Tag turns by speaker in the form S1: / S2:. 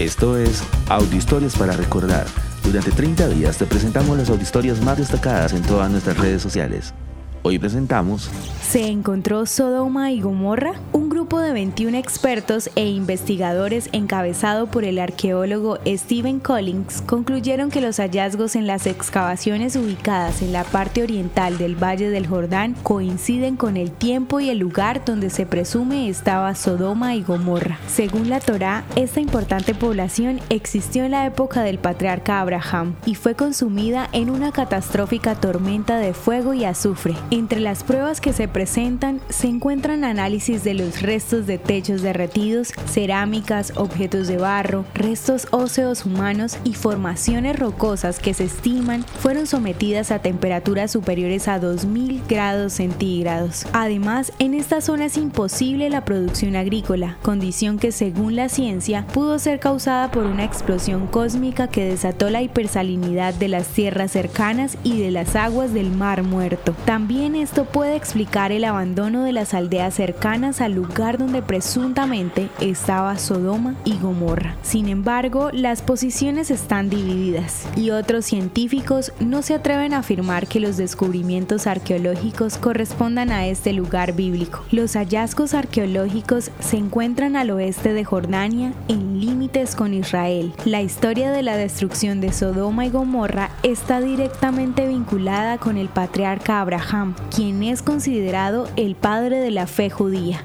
S1: Esto es Audio Historias para Recordar. Durante 30 días te presentamos las audihistorias más destacadas en todas nuestras redes sociales. Hoy presentamos
S2: ¿Se encontró Sodoma y Gomorra? De 21 expertos e investigadores encabezado por el arqueólogo Stephen Collins concluyeron que los hallazgos en las excavaciones ubicadas en la parte oriental del Valle del Jordán coinciden con el tiempo y el lugar donde se presume estaba Sodoma y Gomorra. Según la Torá, esta importante población existió en la época del patriarca Abraham y fue consumida en una catastrófica tormenta de fuego y azufre. Entre las pruebas que se presentan se encuentran análisis de los restos de techos derretidos, cerámicas, objetos de barro, restos óseos humanos y formaciones rocosas que se estiman fueron sometidas a temperaturas superiores a 2000 grados centígrados. Además, en esta zona es imposible la producción agrícola, condición que según la ciencia pudo ser causada por una explosión cósmica que desató la hipersalinidad de las tierras cercanas y de las aguas del Mar Muerto. También esto puede explicar el abandono de las aldeas cercanas al lugar donde presuntamente estaba Sodoma y Gomorra. Sin embargo, las posiciones están divididas y otros científicos no se atreven a afirmar que los descubrimientos arqueológicos correspondan a este lugar bíblico. Los hallazgos arqueológicos se encuentran al oeste de Jordania, en límites con Israel. La historia de la destrucción de Sodoma y Gomorra está directamente vinculada con el patriarca Abraham, quien es considerado el padre de la fe judía.